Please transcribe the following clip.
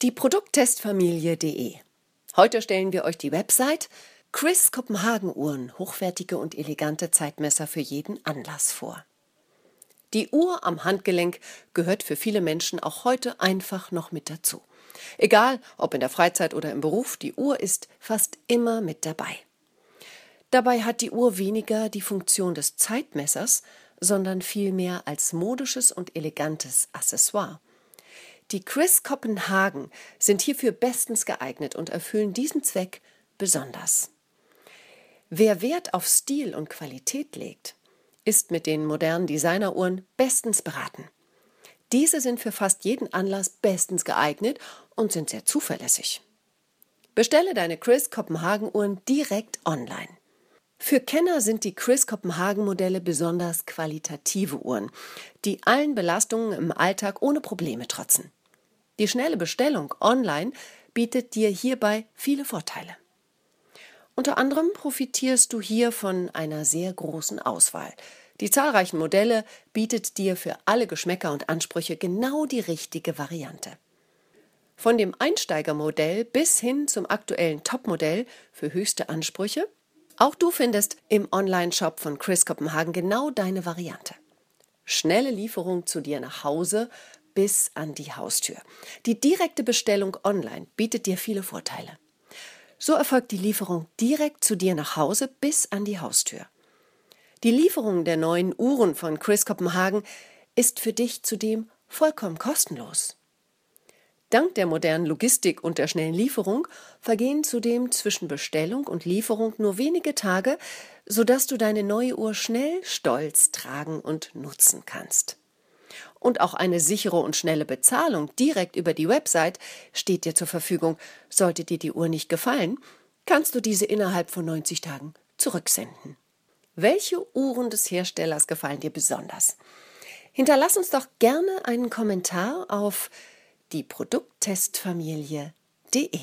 Die Produkttestfamilie.de. Heute stellen wir euch die Website Chris Kopenhagen Uhren, hochwertige und elegante Zeitmesser für jeden Anlass vor. Die Uhr am Handgelenk gehört für viele Menschen auch heute einfach noch mit dazu. Egal, ob in der Freizeit oder im Beruf, die Uhr ist fast immer mit dabei. Dabei hat die Uhr weniger die Funktion des Zeitmessers, sondern vielmehr als modisches und elegantes Accessoire. Die Chris Kopenhagen sind hierfür bestens geeignet und erfüllen diesen Zweck besonders. Wer Wert auf Stil und Qualität legt, ist mit den modernen Designeruhren bestens beraten. Diese sind für fast jeden Anlass bestens geeignet und sind sehr zuverlässig. Bestelle deine Chris Kopenhagen Uhren direkt online. Für Kenner sind die Chris Kopenhagen Modelle besonders qualitative Uhren, die allen Belastungen im Alltag ohne Probleme trotzen. Die schnelle Bestellung online bietet dir hierbei viele Vorteile. Unter anderem profitierst du hier von einer sehr großen Auswahl. Die zahlreichen Modelle bietet dir für alle Geschmäcker und Ansprüche genau die richtige Variante. Von dem Einsteigermodell bis hin zum aktuellen Topmodell für höchste Ansprüche. Auch du findest im Online-Shop von Chris Kopenhagen genau deine Variante. Schnelle Lieferung zu dir nach Hause bis an die Haustür. Die direkte Bestellung online bietet dir viele Vorteile. So erfolgt die Lieferung direkt zu dir nach Hause bis an die Haustür. Die Lieferung der neuen Uhren von Chris Kopenhagen ist für dich zudem vollkommen kostenlos. Dank der modernen Logistik und der schnellen Lieferung vergehen zudem zwischen Bestellung und Lieferung nur wenige Tage, sodass du deine neue Uhr schnell stolz tragen und nutzen kannst und auch eine sichere und schnelle Bezahlung direkt über die Website steht dir zur Verfügung. Sollte dir die Uhr nicht gefallen, kannst du diese innerhalb von 90 Tagen zurücksenden. Welche Uhren des Herstellers gefallen dir besonders? Hinterlass uns doch gerne einen Kommentar auf die Produkttestfamilie.de.